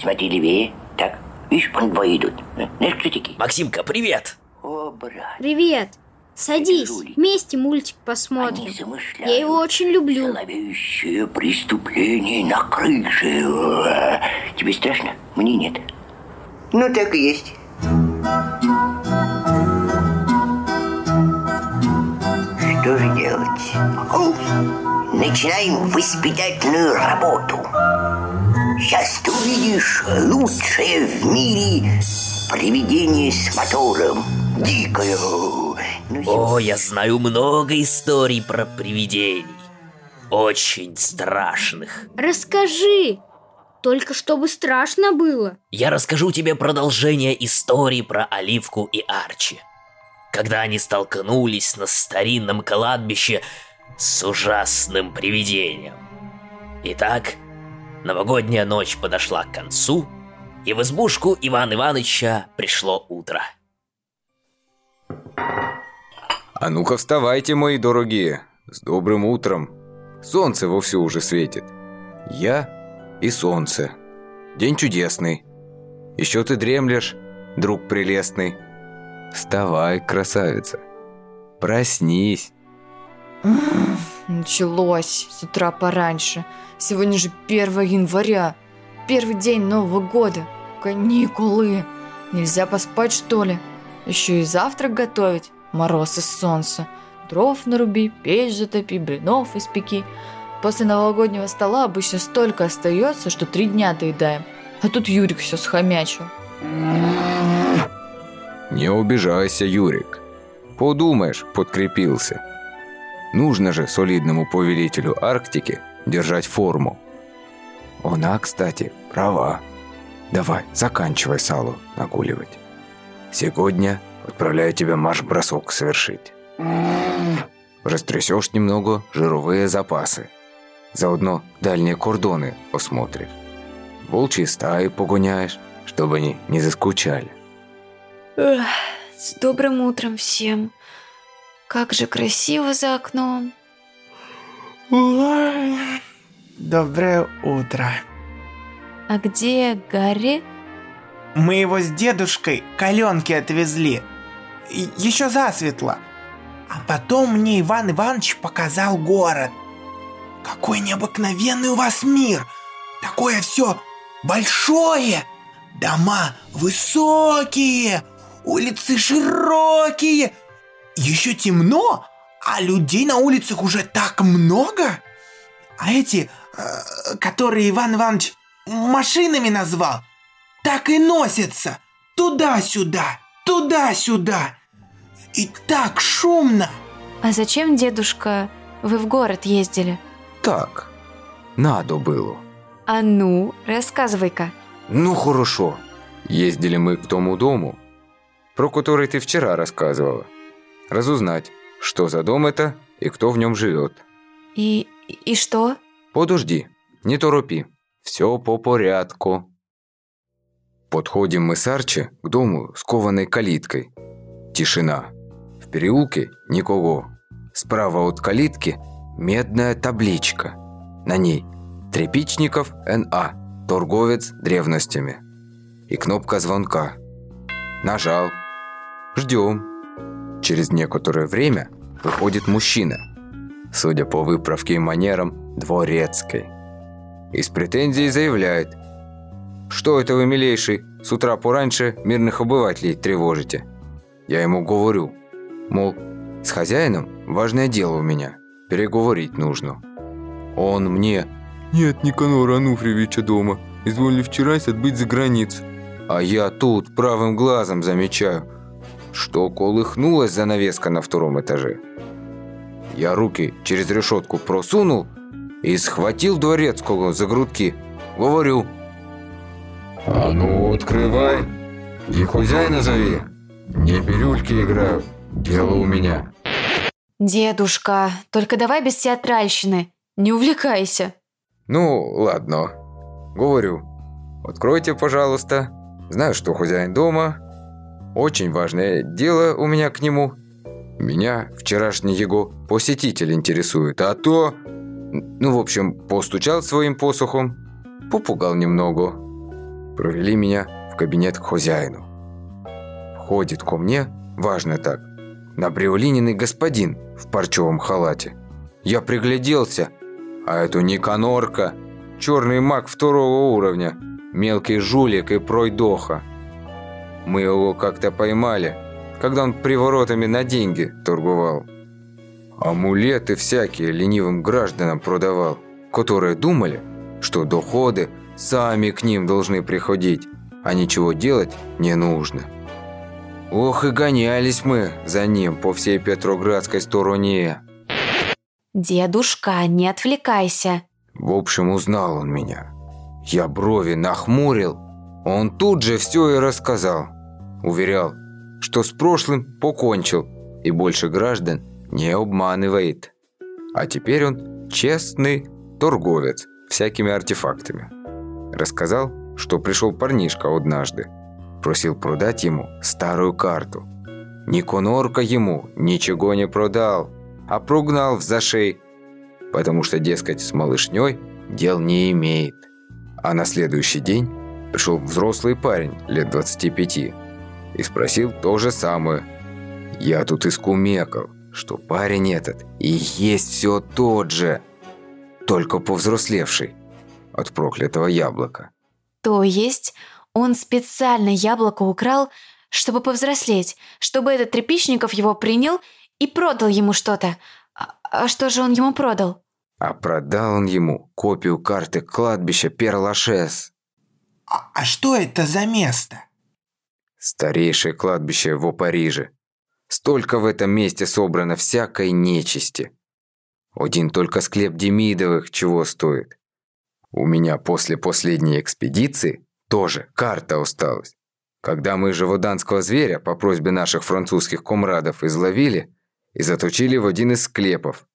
Смотри левее. Так, видишь, вон двое идут. Знаешь, кто такие? Максимка, привет! О, брат. Привет. Садись, вместе мультик Они посмотрим. замышляют Я его очень люблю. Зловещее преступление на крыше. Тебе страшно? Мне нет. Ну, так и есть. Что же делать? Начинаем воспитательную работу. Сейчас ты увидишь лучшее в мире привидение с мотором. Дикое. Ну, О, я знаю много историй про привидений. Очень страшных. Расскажи. Только чтобы страшно было. Я расскажу тебе продолжение истории про Оливку и Арчи. Когда они столкнулись на старинном кладбище с ужасным привидением. Итак, новогодняя ночь подошла к концу, и в избушку Ивана Ивановича пришло утро. А ну-ка вставайте, мои дорогие. С добрым утром. Солнце вовсю уже светит. Я и солнце. День чудесный. Еще ты дремлешь, друг прелестный. Вставай, красавица. Проснись. Началось с утра пораньше. Сегодня же 1 января. Первый день Нового года. Каникулы. Нельзя поспать, что ли? Еще и завтрак готовить. Мороз и солнце. Дров наруби, печь затопи, блинов испеки. После новогоднего стола обычно столько остается, что три дня доедаем. А тут Юрик все схомячил. Не обижайся, Юрик. Подумаешь, подкрепился. Нужно же солидному повелителю Арктики держать форму. Она, кстати, права. Давай, заканчивай салу нагуливать. Сегодня отправляю тебя марш-бросок совершить. Растрясешь немного жировые запасы. Заодно дальние кордоны осмотришь. Волчьи стаи погоняешь, чтобы они не заскучали. С добрым утром всем. Как же красиво за окном. Доброе утро. А где Гарри? Мы его с дедушкой к Аленке отвезли. Еще засветло. А потом мне Иван Иванович показал город. Какой необыкновенный у вас мир. Такое все большое. Дома высокие, улицы широкие. Еще темно, а людей на улицах уже так много. А эти, э, которые Иван Иванович машинами назвал, так и носятся туда-сюда, туда-сюда. И так шумно. А зачем, дедушка, вы в город ездили? Так, надо было. А ну, рассказывай-ка. Ну хорошо. Ездили мы к тому дому, про который ты вчера рассказывала. Разузнать, что за дом это и кто в нем живет. И, и что? Подожди, не торопи. Все по порядку. Подходим мы с Арчи к дому с кованой калиткой. Тишина. В переулке никого. Справа от калитки медная табличка. На ней Трепичников Н.А. Торговец древностями. И кнопка звонка. Нажал. Ждем. Через некоторое время выходит мужчина. Судя по выправке и манерам, дворецкой. И с претензией заявляет. «Что это вы, милейший, с утра пораньше мирных обывателей тревожите?» Я ему говорю, мол, с хозяином важное дело у меня, переговорить нужно. Он мне «Нет Никанора Ануфриевича дома, изволили вчера отбыть за границу». А я тут правым глазом замечаю, что колыхнулась занавеска на втором этаже. Я руки через решетку просунул и схватил дворецкого за грудки. Говорю. «А ну, открывай и хозяина зови. Не бирюльки играю, дело у меня». Дедушка, только давай без театральщины. Не увлекайся. «Ну, ладно. Говорю. Откройте, пожалуйста. Знаю, что хозяин дома. Очень важное дело у меня к нему. Меня вчерашний его посетитель интересует, а то... Ну, в общем, постучал своим посохом, попугал немного. Провели меня в кабинет к хозяину. Входит ко мне, важно так, набриолиненный господин в парчевом халате. Я пригляделся, а это Никанорка, черный маг второго уровня, мелкий жулик и пройдоха. Мы его как-то поймали, когда он приворотами на деньги торговал. Амулеты всякие ленивым гражданам продавал, которые думали, что доходы сами к ним должны приходить, а ничего делать не нужно. Ох и гонялись мы за ним по всей Петроградской стороне. Дедушка, не отвлекайся. В общем, узнал он меня. Я брови нахмурил. Он тут же все и рассказал. Уверял, что с прошлым покончил и больше граждан не обманывает. А теперь он честный торговец всякими артефактами. Рассказал, что пришел парнишка однажды. Просил продать ему старую карту. Никонорка ему ничего не продал, а прогнал в зашей, потому что, дескать, с малышней дел не имеет. А на следующий день пришел взрослый парень лет 25 и спросил то же самое. Я тут искумекал, что парень этот и есть все тот же, только повзрослевший от проклятого яблока. То есть он специально яблоко украл, чтобы повзрослеть, чтобы этот Трепичников его принял и продал ему что-то. А, а что же он ему продал? А продал он ему копию карты кладбища Перлашес. А, а что это за место? Старейшее кладбище в Париже. Столько в этом месте собрано всякой нечисти. Один только склеп Демидовых чего стоит. У меня после последней экспедиции тоже карта осталась. Когда мы живоданского зверя по просьбе наших французских комрадов изловили и заточили в один из склепов.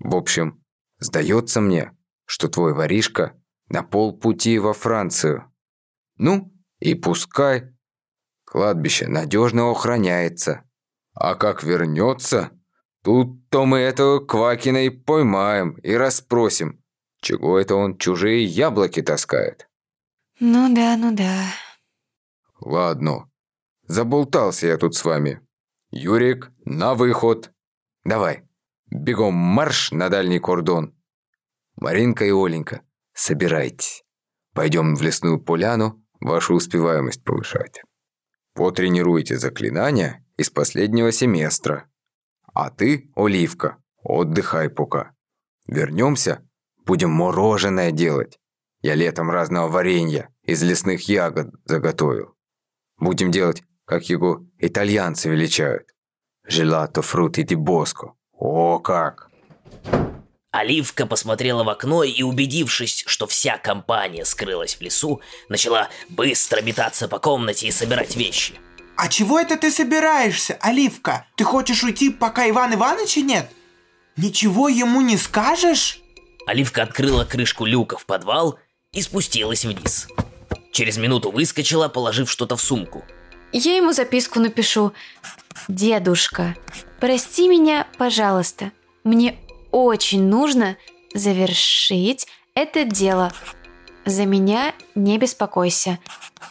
В общем, сдается мне, что твой воришка на полпути во Францию. Ну, и пускай. Кладбище надежно охраняется. А как вернется, тут-то мы этого Квакина и поймаем и расспросим, чего это он чужие яблоки таскает. Ну да, ну да. Ладно, заболтался я тут с вами. Юрик, на выход. Давай, бегом марш на дальний кордон. Маринка и Оленька, собирайтесь. Пойдем в лесную поляну вашу успеваемость повышать. Потренируйте заклинания из последнего семестра. А ты, Оливка, отдыхай пока. Вернемся, будем мороженое делать. Я летом разного варенья из лесных ягод заготовил. Будем делать, как его итальянцы величают. Желато фрути ди боско. О, как! Оливка посмотрела в окно и, убедившись, что вся компания скрылась в лесу, начала быстро метаться по комнате и собирать вещи. А чего это ты собираешься, Оливка? Ты хочешь уйти, пока Иван Ивановича нет? Ничего ему не скажешь? Оливка открыла крышку люка в подвал и спустилась вниз. Через минуту выскочила, положив что-то в сумку. Я ему записку напишу. «Дедушка, прости меня, пожалуйста. Мне очень нужно завершить это дело. За меня не беспокойся.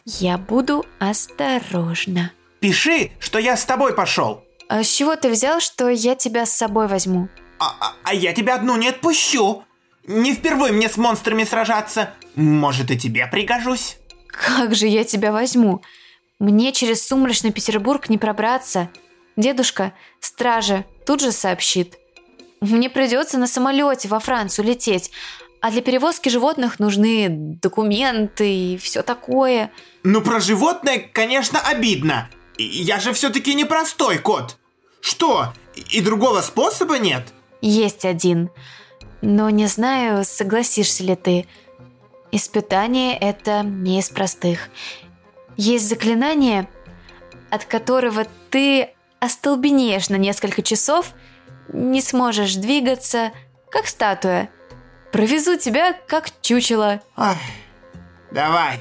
Я буду осторожна». Пиши, что я с тобой пошел. А с чего ты взял, что я тебя с собой возьму? А, а, а я тебя одну не отпущу. Не впервые мне с монстрами сражаться. Может, и тебе пригожусь. Как же я тебя возьму? Мне через сумрачный Петербург не пробраться. Дедушка, стража, тут же сообщит. Мне придется на самолете во Францию лететь, а для перевозки животных нужны документы и все такое. Ну, про животное, конечно, обидно. Я же все-таки не простой кот. Что, и другого способа нет? Есть один. Но не знаю, согласишься ли ты. Испытание это не из простых. Есть заклинание, от которого ты остолбенеешь на несколько часов, не сможешь двигаться, как статуя. Провезу тебя, как чучело. Ой, давай,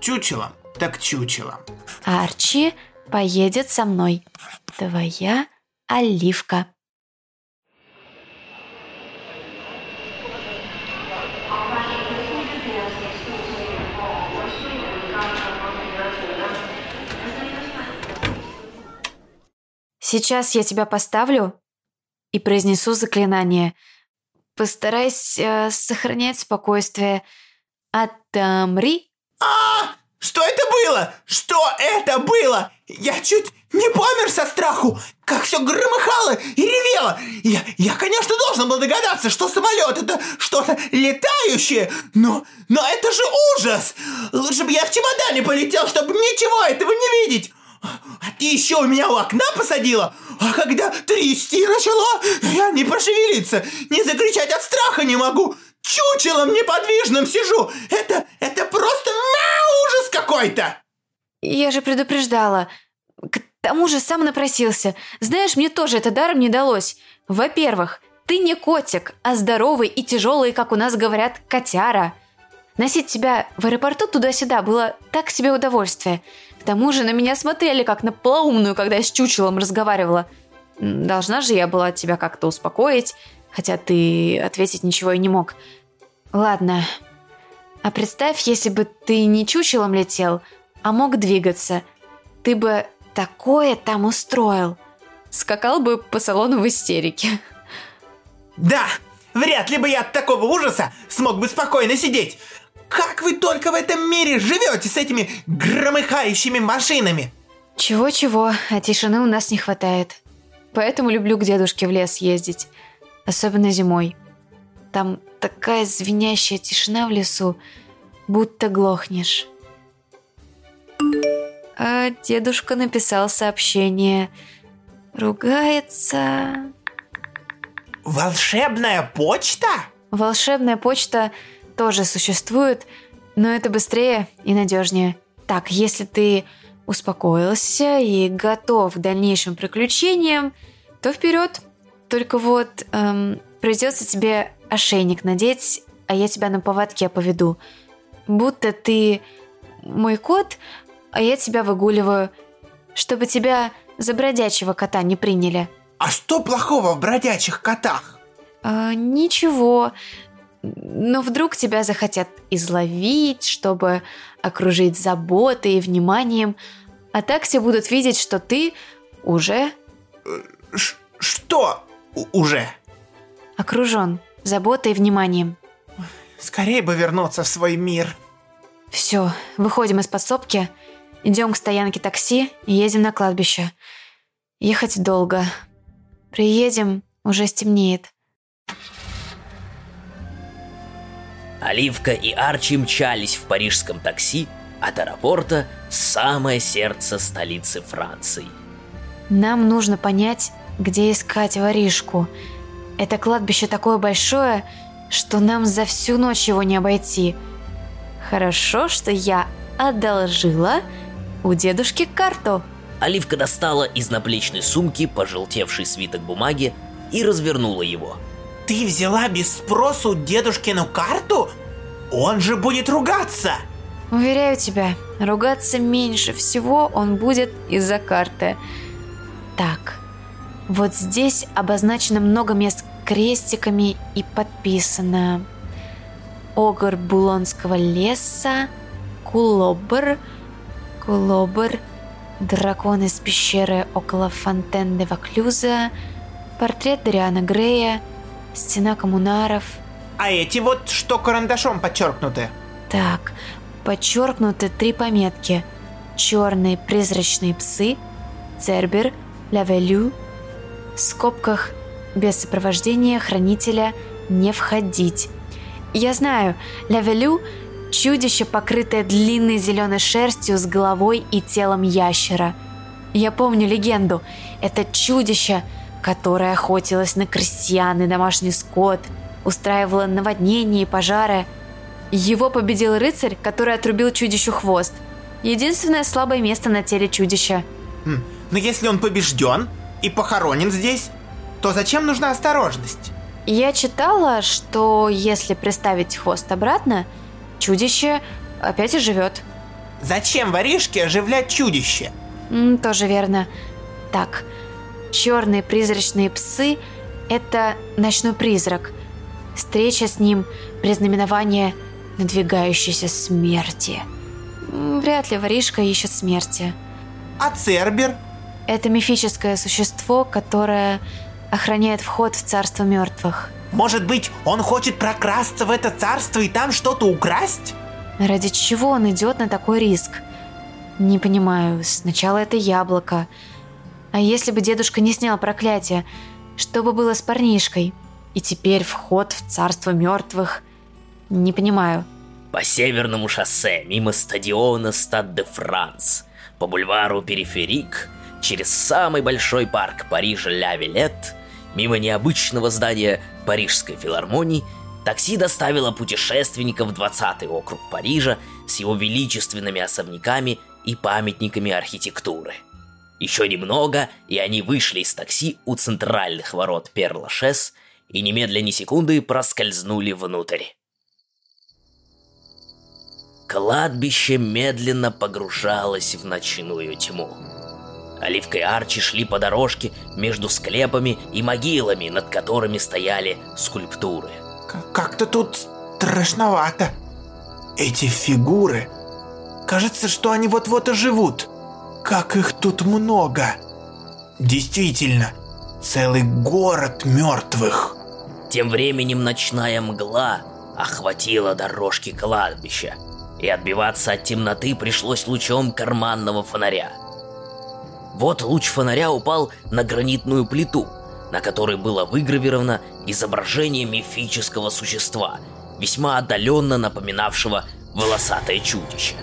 чучело, так чучело. Арчи поедет со мной. Твоя оливка. Сейчас я тебя поставлю, и произнесу заклинание. Постарайся э, сохранять спокойствие. Отомри. А, что это было? Что это было? Я чуть не помер со страху, как все громыхало и ревело. Я, я, конечно, должен был догадаться, что самолет это что-то летающее, но, но это же ужас. Лучше бы я в чемодане полетел, чтобы ничего этого не видеть. А ты еще у меня у окна посадила? А когда трясти начало, я не пошевелиться, не закричать от страха не могу. Чучелом неподвижным сижу. Это, это просто ужас какой-то. Я же предупреждала. К тому же сам напросился. Знаешь, мне тоже это даром не далось. Во-первых, ты не котик, а здоровый и тяжелый, как у нас говорят, котяра. Носить тебя в аэропорту туда-сюда было так себе удовольствие. К тому же на меня смотрели, как на полоумную, когда я с чучелом разговаривала. Должна же я была тебя как-то успокоить, хотя ты ответить ничего и не мог. Ладно. А представь, если бы ты не чучелом летел, а мог двигаться. Ты бы такое там устроил. Скакал бы по салону в истерике. Да, вряд ли бы я от такого ужаса смог бы спокойно сидеть. Как вы только в этом мире живете с этими громыхающими машинами? Чего-чего, а тишины у нас не хватает. Поэтому люблю к дедушке в лес ездить. Особенно зимой. Там такая звенящая тишина в лесу, будто глохнешь. А дедушка написал сообщение. Ругается. Волшебная почта? Волшебная почта тоже существует, но это быстрее и надежнее. Так, если ты успокоился и готов к дальнейшим приключениям, то вперед. Только вот эм, придется тебе ошейник надеть, а я тебя на поводке поведу. Будто ты мой кот, а я тебя выгуливаю, чтобы тебя за бродячего кота не приняли. А что плохого в бродячих котах? А, ничего. Но вдруг тебя захотят изловить, чтобы окружить заботой и вниманием, а так все будут видеть, что ты уже Ш- что уже? окружен заботой и вниманием. Скорее бы вернуться в свой мир. Все, выходим из подсобки, идем к стоянке такси и едем на кладбище. Ехать долго. Приедем, уже стемнеет. Оливка и Арчи мчались в парижском такси от аэропорта в самое сердце столицы Франции. Нам нужно понять, где искать воришку. Это кладбище такое большое, что нам за всю ночь его не обойти. Хорошо, что я одолжила у дедушки карту. Оливка достала из наплечной сумки пожелтевший свиток бумаги и развернула его. Ты взяла без спросу дедушкину карту? Он же будет ругаться. Уверяю тебя, ругаться меньше всего он будет из-за карты. Так, вот здесь обозначено много мест крестиками и подписано. Огр Булонского леса, Кулобр, Кулобр, дракон из пещеры около Фонтен де Ваклюза, портрет Дариана Грея, стена коммунаров – А эти вот что карандашом подчеркнуты? Так, подчеркнуты три пометки. Черные призрачные псы, Цербер, Лавелю, в скобках без сопровождения хранителя не входить. Я знаю, Лавелю – чудище, покрытое длинной зеленой шерстью с головой и телом ящера. Я помню легенду. Это чудище, которое охотилось на крестьян и домашний скот, устраивало наводнения и пожары. Его победил рыцарь, который отрубил чудищу хвост. Единственное слабое место на теле чудища. Хм, Но если он побежден и похоронен здесь, то зачем нужна осторожность? Я читала, что если приставить хвост обратно, чудище опять оживет. Зачем воришке оживлять чудище? М, тоже верно. Так, черные призрачные псы – это ночной призрак. Встреча с ним – признаменование надвигающейся смерти. Вряд ли воришка ищет смерти. А Цербер? Это мифическое существо, которое охраняет вход в царство мертвых. Может быть, он хочет прокрасться в это царство и там что-то украсть? Ради чего он идет на такой риск? Не понимаю. Сначала это яблоко. А если бы дедушка не снял проклятие, что бы было с парнишкой? И теперь вход в царство мертвых. Не понимаю. По северному шоссе, мимо стадиона Стад де Франс, по бульвару Периферик, через самый большой парк Парижа Ля Вилет, мимо необычного здания Парижской филармонии, такси доставило путешественников в 20-й округ Парижа с его величественными особняками и памятниками архитектуры. Еще немного, и они вышли из такси у центральных ворот Перлашес и немедленно секунды проскользнули внутрь. Кладбище медленно погружалось в ночную тьму. Оливка и Арчи шли по дорожке между склепами и могилами, над которыми стояли скульптуры. Как-то тут страшновато. Эти фигуры. Кажется, что они вот-вот оживут. Как их тут много. Действительно, целый город мертвых. Тем временем ночная мгла охватила дорожки кладбища, и отбиваться от темноты пришлось лучом карманного фонаря. Вот луч фонаря упал на гранитную плиту, на которой было выгравировано изображение мифического существа, весьма отдаленно напоминавшего волосатое чудище.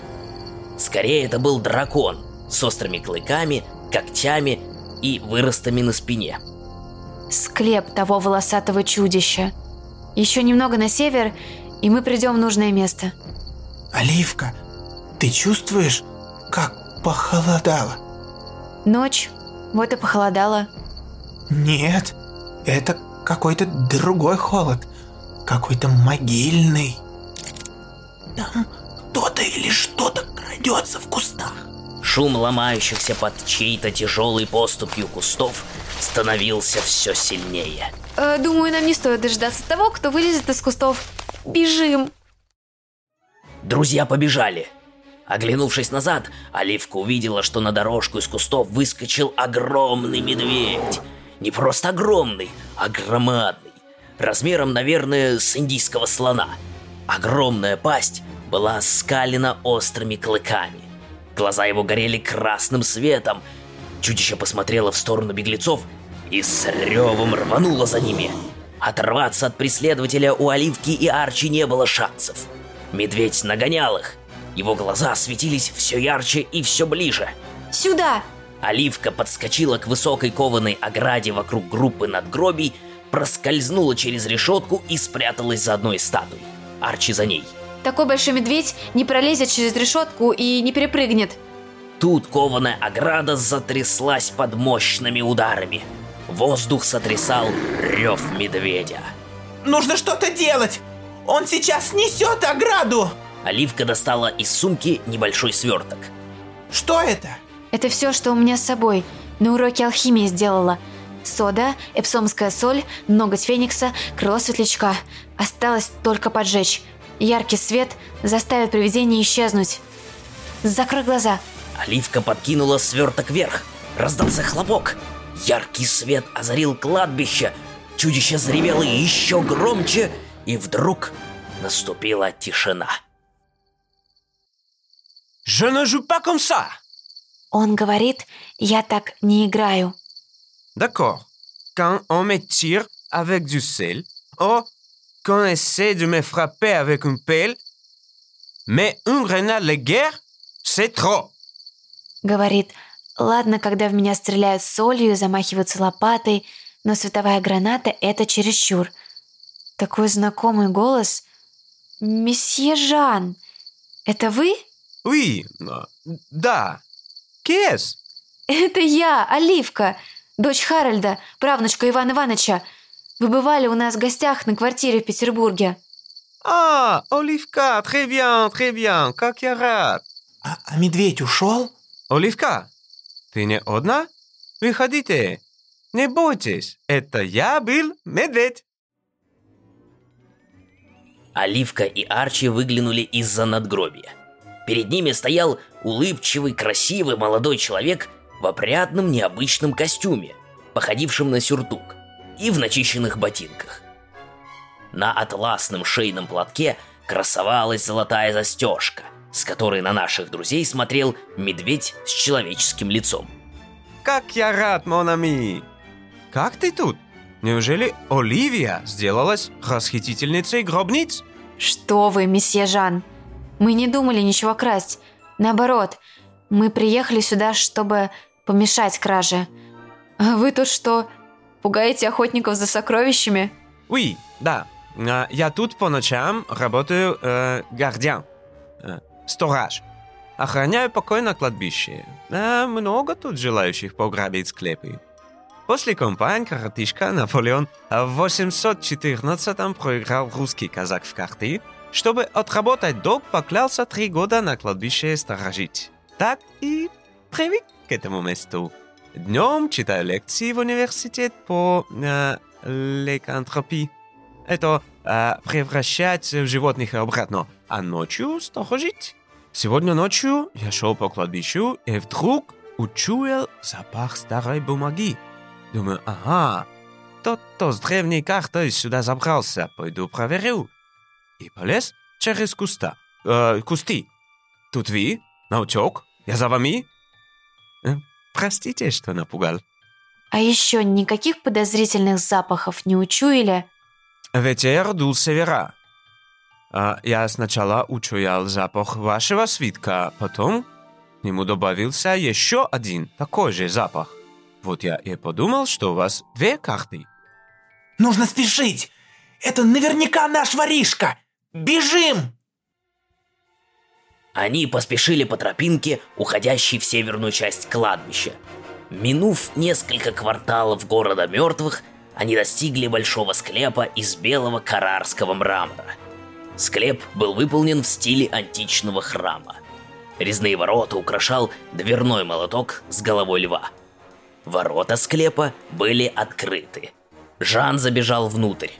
Скорее, это был дракон с острыми клыками, когтями и выростами на спине. Склеп того волосатого чудища. Еще немного на север, и мы придем в нужное место. Оливка, ты чувствуешь, как похолодало? Ночь, вот и похолодало. Нет, это какой-то другой холод. Какой-то могильный. Там кто-то или что-то крадется в кустах. Шум ломающихся под чьей-то тяжелой поступью кустов становился все сильнее. Э, думаю, нам не стоит дождаться того, кто вылезет из кустов. Бежим! Друзья побежали. Оглянувшись назад, Оливка увидела, что на дорожку из кустов выскочил огромный медведь. Не просто огромный, а громадный. Размером, наверное, с индийского слона. Огромная пасть была скалена острыми клыками. Глаза его горели красным светом. Чудище посмотрело в сторону беглецов и с ревом рвануло за ними. Оторваться от преследователя у Оливки и Арчи не было шансов. Медведь нагонял их. Его глаза светились все ярче и все ближе. Сюда! Оливка подскочила к высокой кованой ограде вокруг группы надгробий, проскользнула через решетку и спряталась за одной из статуй. Арчи за ней. Такой большой медведь не пролезет через решетку и не перепрыгнет. Тут кованая ограда затряслась под мощными ударами. Воздух сотрясал рев медведя. Нужно что-то делать! Он сейчас снесет ограду! Оливка достала из сумки небольшой сверток. Что это? Это все, что у меня с собой. На уроке алхимии сделала. Сода, эпсомская соль, ноготь феникса, крыло светлячка. Осталось только поджечь. Яркий свет заставит привидение исчезнуть. Закрой глаза. Оливка подкинула сверток вверх. Раздался хлопок. Яркий свет озарил кладбище. Чудище заревело еще громче, и вдруг наступила тишина. Je ne joue pas comme ça. Он говорит, я так не играю. D'accord. Quand on me tire avec du sel, ou qu'on essaie de me frapper avec une pelle, mais une grenade de guerre, c'est trop. Говорит, ладно, когда в меня стреляют солью замахиваются лопатой, но световая граната — это чересчур. Такой знакомый голос. Месье Жан, это вы? Oui, euh, да. Est-ce? Это я, Оливка, дочь Харальда, правнучка Ивана Ивановича. Вы бывали у нас в гостях на квартире в Петербурге. Ah, Olivka, très bien, très bien, как я рад. А, а медведь ушел? Оливка, ты не одна? Выходите. Не бойтесь, это я был медведь. Оливка и Арчи выглянули из-за надгробия. Перед ними стоял улыбчивый, красивый молодой человек в опрятном необычном костюме, походившем на сюртук, и в начищенных ботинках. На атласном шейном платке красовалась золотая застежка, с которой на наших друзей смотрел медведь с человеческим лицом. Как я рад, Монами! Как ты тут? Неужели Оливия сделалась расхитительницей гробниц? Что вы, месье Жан? Мы не думали ничего красть. Наоборот, мы приехали сюда, чтобы помешать краже. А вы тут что, пугаете охотников за сокровищами? Oui, да. А, Я тут по ночам работаю э, гардиан, э, сторож. Охраняю покой на кладбище. А, много тут желающих пограбить склепы. После компании коротышка Наполеон в 814 проиграл русский казак в карты, чтобы отработать долг, поклялся три года на кладбище сторожить. Так и привык к этому месту. Днем читаю лекции в университет по э, ликантропии. Это э, превращать животных обратно, а ночью сторожить. Сегодня ночью я шел по кладбищу и вдруг учуял запах старой бумаги. Думаю, ага, тот, кто с древней картой сюда забрался, пойду проверю. И полез через куста, э, кусты. Тут вы, наутек, я за вами. Простите, что напугал. А еще никаких подозрительных запахов не учуяли? Ветер дул с севера. А я сначала учуял запах вашего свитка, потом к нему добавился еще один такой же запах. Вот я и подумал, что у вас две карты. Нужно спешить! Это наверняка наш воришка! Бежим! Они поспешили по тропинке, уходящей в северную часть кладбища. Минув несколько кварталов города мертвых, они достигли большого склепа из белого карарского мрамора. Склеп был выполнен в стиле античного храма. Резные ворота украшал дверной молоток с головой льва. Ворота склепа были открыты. Жан забежал внутрь.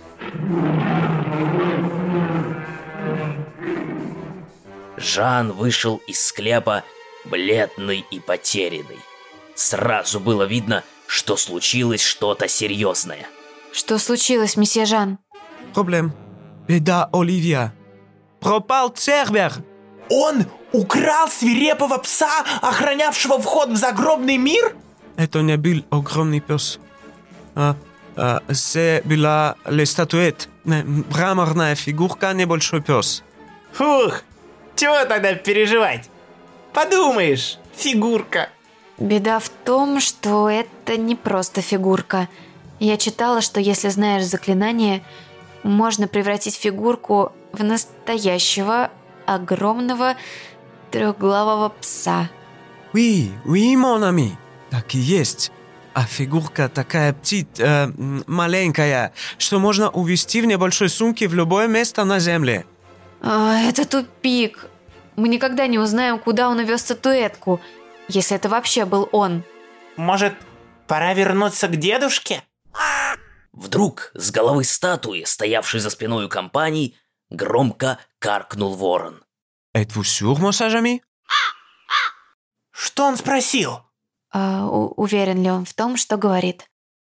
Жан вышел из склепа бледный и потерянный. Сразу было видно, что случилось что-то серьезное. Что случилось, месье Жан? Проблем. Беда, Оливия. Пропал Цербер. Он украл свирепого пса, охранявшего вход в загробный мир? Это не был огромный пес. А, а, это была le статуэт. Мраморная фигурка, небольшой пес. Фух, чего тогда переживать? Подумаешь, фигурка. Беда в том, что это не просто фигурка. Я читала, что если знаешь заклинание, можно превратить фигурку в настоящего огромного трехглавого пса. Oui, oui, mon ami. Так и есть. А фигурка такая птиц, э, маленькая, что можно увезти в небольшой сумке в любое место на земле. А, это тупик. Мы никогда не узнаем, куда он увез статуэтку, если это вообще был он. Может, пора вернуться к дедушке? Вдруг с головы статуи, стоявшей за спиной у компании, громко каркнул ворон. Êtes-vous sûr, mon sage ami? Что он спросил? А, у- уверен ли он в том, что говорит?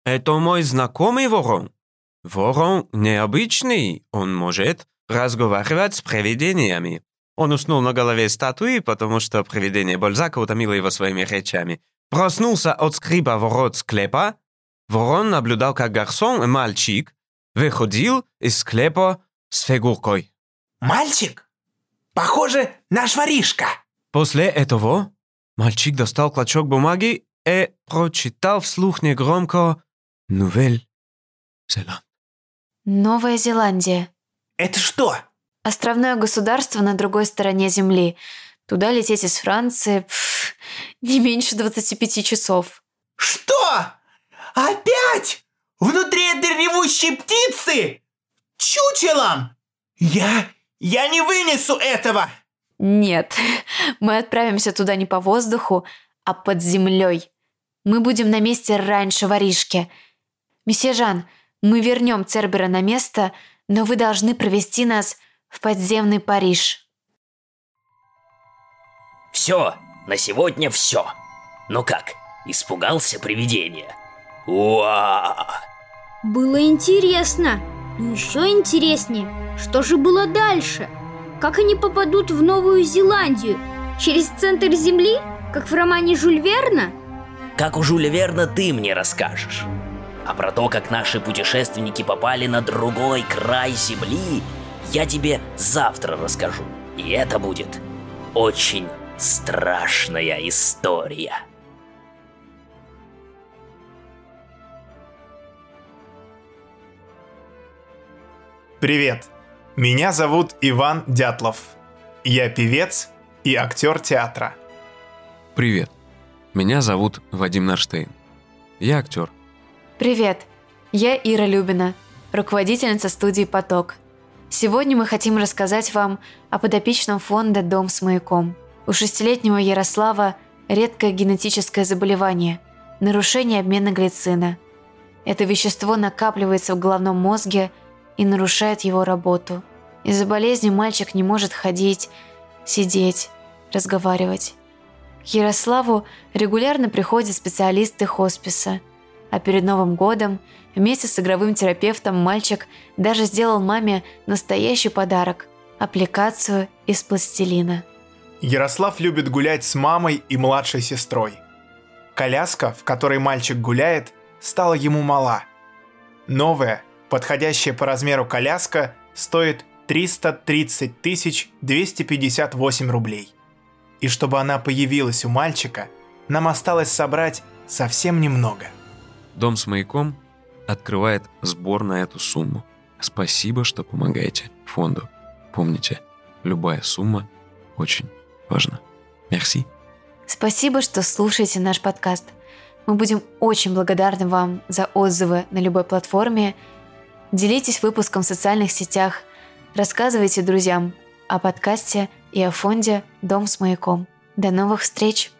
Это мой знакомый ворон. Ворон необычный, он может разговаривать с привидениями. Он уснул на голове статуи, потому что привидение Бальзака утомило его своими речами. Проснулся от скрипа ворот склепа. Ворон наблюдал, как гарсон и мальчик выходил из склепа с фигуркой. Мальчик? Похоже, наш воришка. После этого мальчик достал клочок бумаги и прочитал вслух негромко «Нувель Зеланд». Новая Зеландия. Это что? Островное государство на другой стороне Земли. Туда лететь из Франции пф, не меньше 25 часов. Что? Опять? Внутри этой ревущей птицы? Чучелом? Я... я не вынесу этого! Нет, мы отправимся туда не по воздуху, а под землей. Мы будем на месте раньше воришки. Месье Жан, мы вернем Цербера на место, но вы должны провести нас в подземный Париж. Все, на сегодня все. Ну как, Испугался привидения? Уа! Было интересно. Но еще интереснее, что же было дальше? Как они попадут в Новую Зеландию? Через центр Земли, как в романе Жюль Верна? Как у Жюля Верна ты мне расскажешь. А про то, как наши путешественники попали на другой край Земли, я тебе завтра расскажу. И это будет очень страшная история. Привет! Меня зовут Иван Дятлов. Я певец и актер театра. Привет. Меня зовут Вадим Нарштейн. Я актер. Привет, я Ира Любина, руководительница студии «Поток». Сегодня мы хотим рассказать вам о подопечном фонда «Дом с маяком». У шестилетнего Ярослава редкое генетическое заболевание – нарушение обмена глицина. Это вещество накапливается в головном мозге и нарушает его работу. Из-за болезни мальчик не может ходить, сидеть, разговаривать. К Ярославу регулярно приходят специалисты хосписа, а перед Новым годом вместе с игровым терапевтом мальчик даже сделал маме настоящий подарок – аппликацию из пластилина. Ярослав любит гулять с мамой и младшей сестрой. Коляска, в которой мальчик гуляет, стала ему мала. Новая, подходящая по размеру коляска стоит 330 тысяч 258 рублей. И чтобы она появилась у мальчика, нам осталось собрать совсем немного. Дом с маяком открывает сбор на эту сумму. Спасибо, что помогаете фонду. Помните, любая сумма очень важна. Мерси. Спасибо, что слушаете наш подкаст. Мы будем очень благодарны вам за отзывы на любой платформе. Делитесь выпуском в социальных сетях, рассказывайте друзьям о подкасте и о фонде «Дом с маяком». До новых встреч!